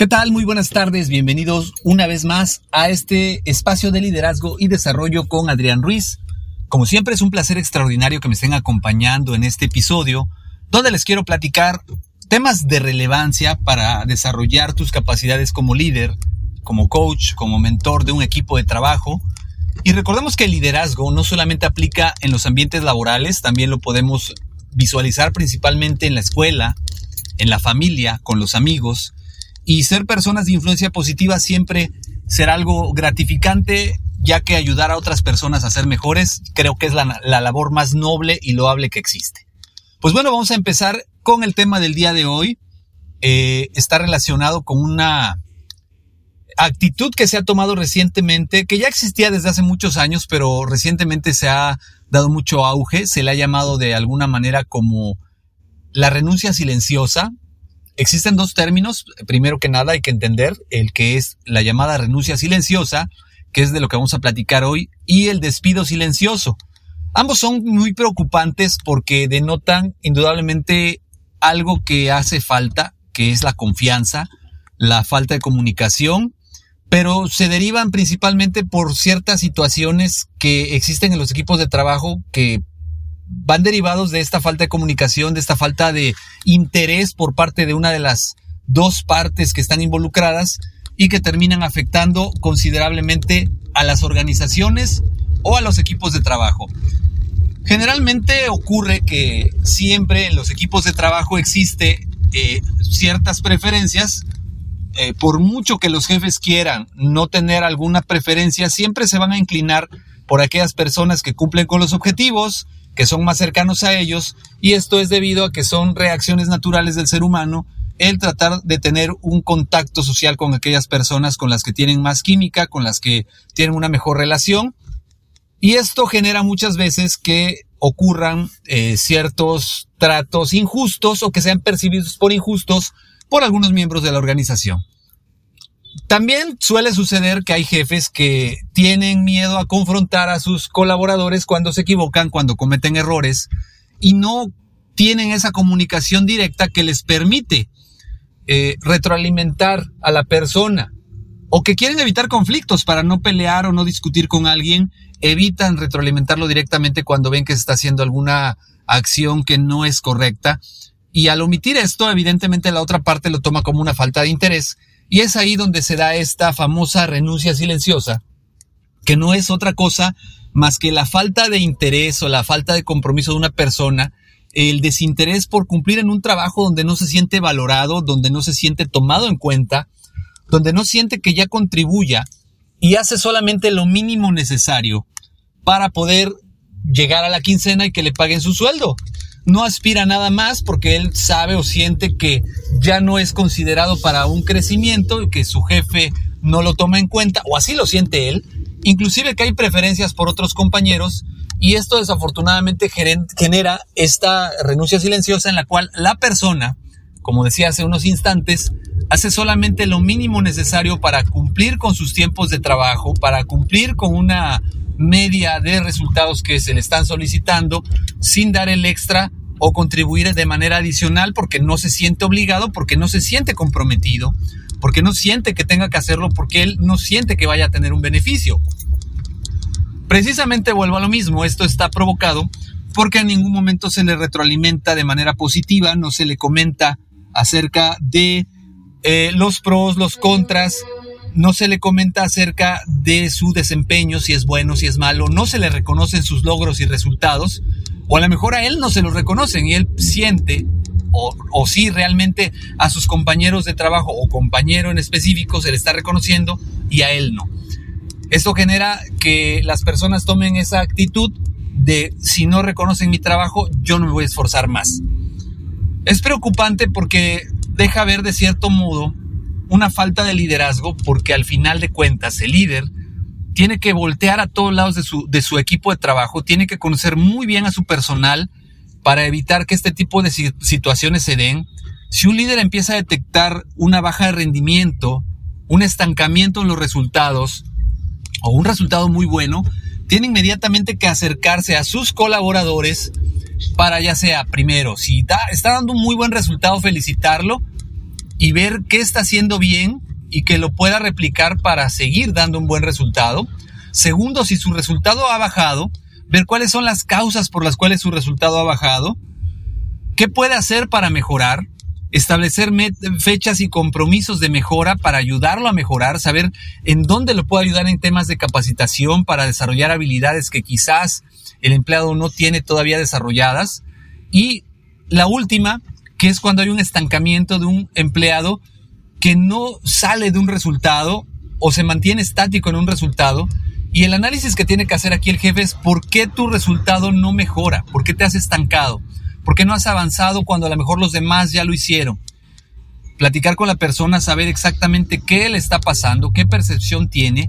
¿Qué tal? Muy buenas tardes, bienvenidos una vez más a este espacio de liderazgo y desarrollo con Adrián Ruiz. Como siempre es un placer extraordinario que me estén acompañando en este episodio, donde les quiero platicar temas de relevancia para desarrollar tus capacidades como líder, como coach, como mentor de un equipo de trabajo. Y recordemos que el liderazgo no solamente aplica en los ambientes laborales, también lo podemos visualizar principalmente en la escuela, en la familia, con los amigos, y ser personas de influencia positiva siempre será algo gratificante, ya que ayudar a otras personas a ser mejores creo que es la, labor más noble y loable que existe. Pues bueno, vamos a empezar con el tema del día de hoy. Eh, está relacionado con una actitud que se ha tomado recientemente, que ya existía desde hace muchos años, pero recientemente se ha dado mucho auge, se le ha llamado de alguna manera como la renuncia silenciosa, Existen dos términos. Primero que nada hay que entender el que es la llamada renuncia silenciosa, que es de lo que vamos a platicar hoy, y el despido silencioso. Ambos son muy preocupantes porque denotan indudablemente algo que hace falta, que es la confianza, la falta de comunicación, pero se derivan principalmente por ciertas situaciones que existen en los equipos de trabajo que van derivados de esta falta de comunicación, de esta falta de interés por parte de una de las dos partes que están involucradas y que terminan afectando considerablemente a las organizaciones o a los equipos de trabajo. Generalmente ocurre que siempre en los equipos de trabajo existe eh, ciertas preferencias. Eh, por mucho que los jefes quieran no tener alguna preferencia, siempre se van a inclinar por aquellas personas que cumplen con los objetivos, que son más cercanos a ellos y esto es debido a que son reacciones naturales del ser humano el tratar de tener un contacto social con aquellas personas con las que tienen más química, con las que tienen una mejor relación. Y esto genera muchas veces que ocurran eh, ciertos tratos injustos o que sean percibidos por injustos por algunos miembros de la organización. También suele suceder que hay jefes que tienen miedo a confrontar a sus colaboradores cuando se equivocan, cuando cometen errores y no tienen esa comunicación directa que les permite eh, retroalimentar a la persona o que quieren evitar conflictos para no pelear o no discutir con alguien, evitan retroalimentarlo directamente cuando ven que se está haciendo alguna acción que no es correcta. Y al omitir esto, evidentemente la otra parte lo toma como una falta de interés y es ahí donde se da esta famosa renuncia silenciosa, que no es otra cosa más que la falta de interés o la falta de compromiso de una persona, el desinterés por cumplir en un trabajo donde no se siente valorado, donde no se siente tomado en cuenta, donde no siente que ya contribuya y hace solamente lo mínimo necesario para poder llegar a la quincena y que le paguen su sueldo. No aspira nada más porque él sabe o siente que ya no es considerado para un crecimiento, que su jefe no lo toma en cuenta, o así lo siente él, inclusive que hay preferencias por otros compañeros, y esto desafortunadamente genera esta renuncia silenciosa en la cual la persona, como decía hace unos instantes, hace solamente lo mínimo necesario para cumplir con sus tiempos de trabajo, para cumplir con una media de resultados que se le están solicitando sin dar el extra o contribuir de manera adicional porque no se siente obligado, porque no se siente comprometido, porque no siente que tenga que hacerlo, porque él no siente que vaya a tener un beneficio. Precisamente vuelvo a lo mismo, esto está provocado porque en ningún momento se le retroalimenta de manera positiva, no se le comenta acerca de eh, los pros, los contras, no se le comenta acerca de su desempeño, si es bueno, si es malo, no se le reconocen sus logros y resultados, o a lo mejor a él no se los reconocen y él siente, o, o si realmente a sus compañeros de trabajo o compañero en específico se le está reconociendo y a él no. Esto genera que las personas tomen esa actitud de si no reconocen mi trabajo, yo no me voy a esforzar más. Es preocupante porque deja ver de cierto modo una falta de liderazgo porque al final de cuentas el líder tiene que voltear a todos lados de su, de su equipo de trabajo, tiene que conocer muy bien a su personal para evitar que este tipo de situaciones se den. Si un líder empieza a detectar una baja de rendimiento, un estancamiento en los resultados o un resultado muy bueno, tiene inmediatamente que acercarse a sus colaboradores para ya sea, primero, si está dando un muy buen resultado, felicitarlo y ver qué está haciendo bien y que lo pueda replicar para seguir dando un buen resultado. Segundo, si su resultado ha bajado, ver cuáles son las causas por las cuales su resultado ha bajado, qué puede hacer para mejorar, establecer fechas y compromisos de mejora para ayudarlo a mejorar, saber en dónde lo puede ayudar en temas de capacitación para desarrollar habilidades que quizás el empleado no tiene todavía desarrolladas. Y la última, que es cuando hay un estancamiento de un empleado que no sale de un resultado o se mantiene estático en un resultado. Y el análisis que tiene que hacer aquí el jefe es por qué tu resultado no mejora, por qué te has estancado. ¿Por qué no has avanzado cuando a lo mejor los demás ya lo hicieron? Platicar con la persona, saber exactamente qué le está pasando, qué percepción tiene.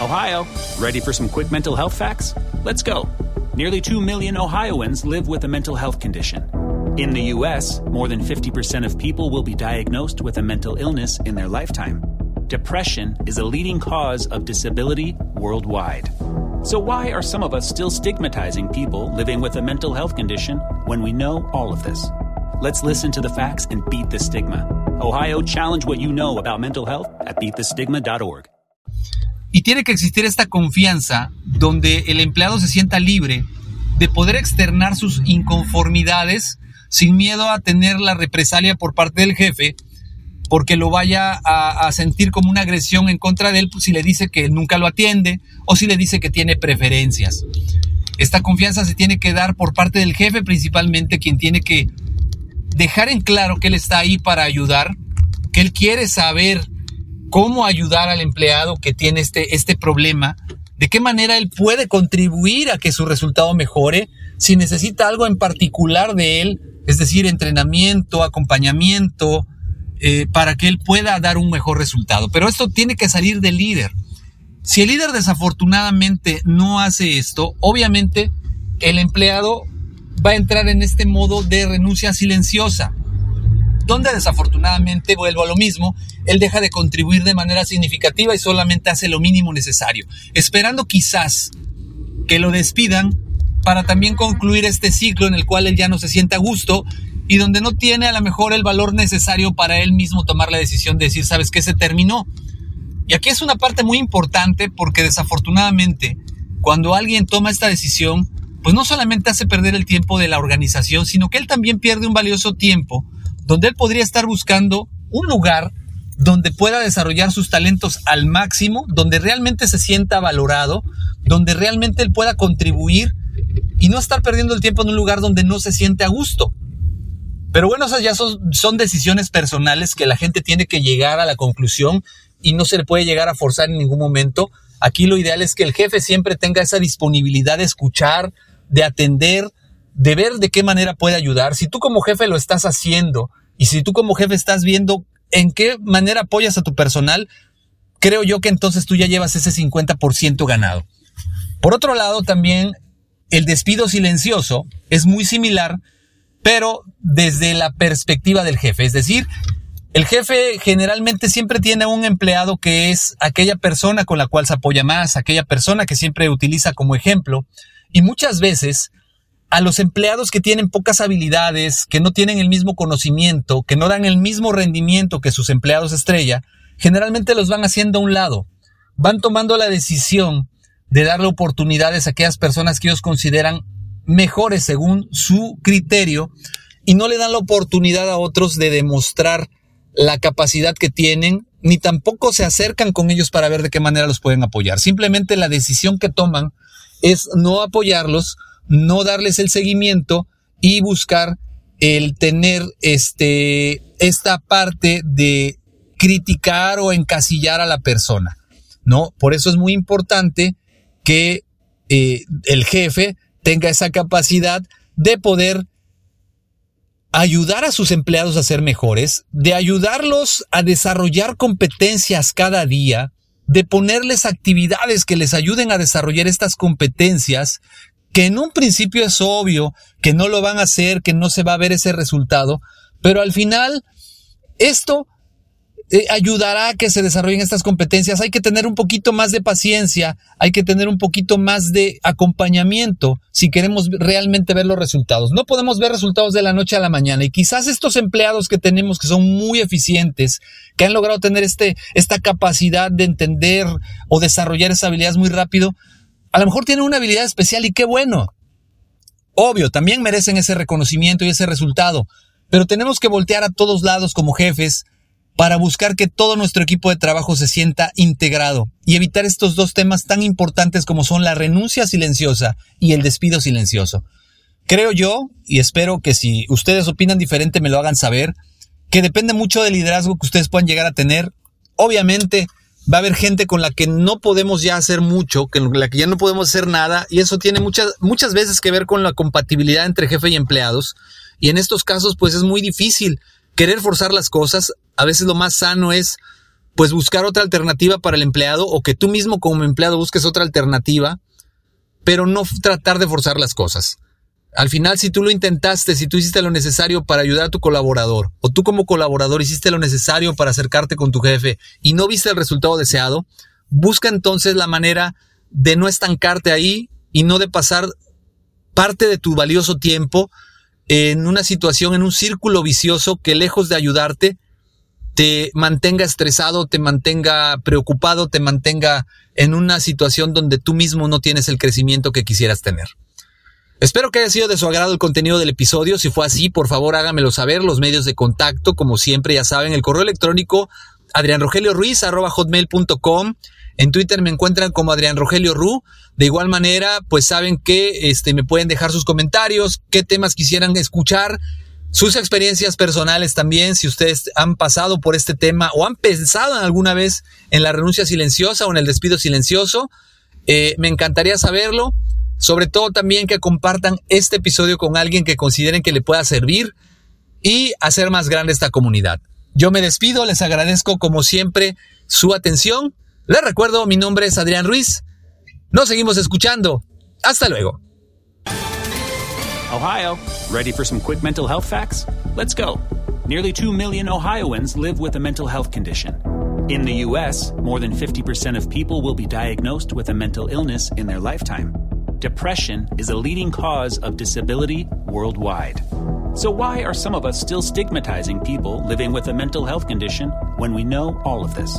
Ohio, ready for some quick mental health facts? Let's go. Nearly 2 million Ohioans live with a mental health condition. In the US, more than 50% of people will be diagnosed with a mental illness in their lifetime. Depression is a leading cause of disability worldwide. So, why are some of us still stigmatizing people living with a mental health condition when we know all of this? Let's listen to the facts and beat the stigma. Ohio, challenge what you know about mental health at beatthestigma.org. Y tiene que existir esta confianza donde el empleado se sienta libre de poder externar sus inconformidades sin miedo a tener la represalia por parte del jefe porque lo vaya a, sentir como una agresión en contra de él si le dice que nunca lo atiende o si le dice que tiene preferencias. Esta confianza se tiene que dar por parte del jefe principalmente, quien tiene que dejar en claro que él está ahí para ayudar, que él quiere saber cómo ayudar al empleado que tiene este, este problema, de qué manera él puede contribuir a que su resultado mejore, si necesita algo en particular de él, es decir, entrenamiento, acompañamiento, eh, para que él pueda dar un mejor resultado. Pero esto tiene que salir del líder. Si el líder desafortunadamente no hace esto, obviamente el empleado va a entrar en este modo de renuncia silenciosa, donde desafortunadamente, vuelvo a lo mismo, él deja de contribuir de manera significativa y solamente hace lo mínimo necesario, esperando quizás que lo despidan para también concluir este ciclo en el cual él ya no se siente a gusto y donde no tiene a lo mejor el valor necesario para él mismo tomar la decisión de decir, sabes que se terminó. Y aquí es una parte muy importante porque desafortunadamente cuando alguien toma esta decisión, pues no solamente hace perder el tiempo de la organización, sino que él también pierde un valioso tiempo donde él podría estar buscando un lugar donde pueda desarrollar sus talentos al máximo, donde realmente se sienta valorado, donde realmente él pueda contribuir y no estar perdiendo el tiempo en un lugar donde no se siente a gusto. Pero bueno, esas ya son, son decisiones personales que la gente tiene que llegar a la conclusión y no se le puede llegar a forzar en ningún momento. Aquí lo ideal es que el jefe siempre tenga esa disponibilidad de escuchar, de atender, de ver de qué manera puede ayudar. Si tú como jefe lo estás haciendo y si tú como jefe estás viendo en qué manera apoyas a tu personal, creo yo que entonces tú ya llevas ese 50% ganado. Por otro lado, también el despido silencioso es muy similar pero desde la perspectiva del jefe. Es decir, el jefe generalmente siempre tiene un empleado que es aquella persona con la cual se apoya más, aquella persona que siempre utiliza como ejemplo. Y muchas veces a los empleados que tienen pocas habilidades, que no tienen el mismo conocimiento, que no dan el mismo rendimiento que sus empleados estrella, generalmente los van haciendo a un lado. Van tomando la decisión de darle oportunidades a aquellas personas que ellos consideran mejores según su criterio y no le dan la oportunidad a otros de demostrar la capacidad que tienen, ni tampoco se acercan con ellos para ver de qué manera los pueden apoyar. Simplemente la decisión que toman es no apoyarlos, no darles el seguimiento y buscar el tener este, esta parte de criticar o encasillar a la persona, ¿no? Por eso es muy importante que eh, el jefe tenga esa capacidad de poder ayudar a sus empleados a ser mejores, de ayudarlos a desarrollar competencias cada día, de ponerles actividades que les ayuden a desarrollar estas competencias, que en un principio es obvio que no lo van a hacer, que no se va a ver ese resultado, pero al final esto eh, ayudará a que se desarrollen estas competencias. Hay que tener un poquito más de paciencia, hay que tener un poquito más de acompañamiento si queremos realmente ver los resultados. No podemos ver resultados de la noche a la mañana y quizás estos empleados que tenemos que son muy eficientes, que han logrado tener este, esta capacidad de entender o desarrollar esas habilidades muy rápido, a lo mejor tienen una habilidad especial y qué bueno. Obvio, también merecen ese reconocimiento y ese resultado, pero tenemos que voltear a todos lados como jefes para buscar que todo nuestro equipo de trabajo se sienta integrado y evitar estos dos temas tan importantes como son la renuncia silenciosa y el despido silencioso. Creo yo, y espero que si ustedes opinan diferente me lo hagan saber, que depende mucho del liderazgo que ustedes puedan llegar a tener. Obviamente va a haber gente con la que no podemos ya hacer mucho, con la que ya no podemos hacer nada, y eso tiene muchas, muchas veces que ver con la compatibilidad entre jefe y empleados. Y en estos casos, pues es muy difícil querer forzar las cosas, a veces lo más sano es pues buscar otra alternativa para el empleado o que tú mismo como empleado busques otra alternativa, pero no tratar de forzar las cosas. Al final, si tú lo intentaste, si tú hiciste lo necesario para ayudar a tu colaborador, o tú como colaborador hiciste lo necesario para acercarte con tu jefe y no viste el resultado deseado, busca entonces la manera de no estancarte ahí y no de pasar parte de tu valioso tiempo en una situación, en un círculo vicioso que lejos de ayudarte, te mantenga estresado, te mantenga preocupado, te mantenga en una situación donde tú mismo no tienes el crecimiento que quisieras tener. Espero que haya sido de su agrado el contenido del episodio. Si fue así, por favor hágamelo saber. Los medios de contacto, como siempre, ya saben, el correo electrónico adrianrogelioruiz.com en Twitter me encuentran como Adrián Rogelio Ru. De igual manera, pues saben que este, me pueden dejar sus comentarios, qué temas quisieran escuchar, sus experiencias personales también, si ustedes han pasado por este tema o han pensado en alguna vez en la renuncia silenciosa o en el despido silencioso. Eh, me encantaría saberlo. Sobre todo también que compartan este episodio con alguien que consideren que le pueda servir y hacer más grande esta comunidad. Yo me despido, les agradezco como siempre su atención les recuerdo, mi nombre es Adrián Ruiz. Nos seguimos escuchando. Hasta luego. Ohio, ready for some quick mental health facts? Let's go. Nearly 2 million Ohioans live with a mental health condition. In the U.S., more than 50% of people will be diagnosed with a mental illness in their lifetime. Depression is a leading cause of disability worldwide. So, why are some of us still stigmatizing people living with a mental health condition when we know all of this?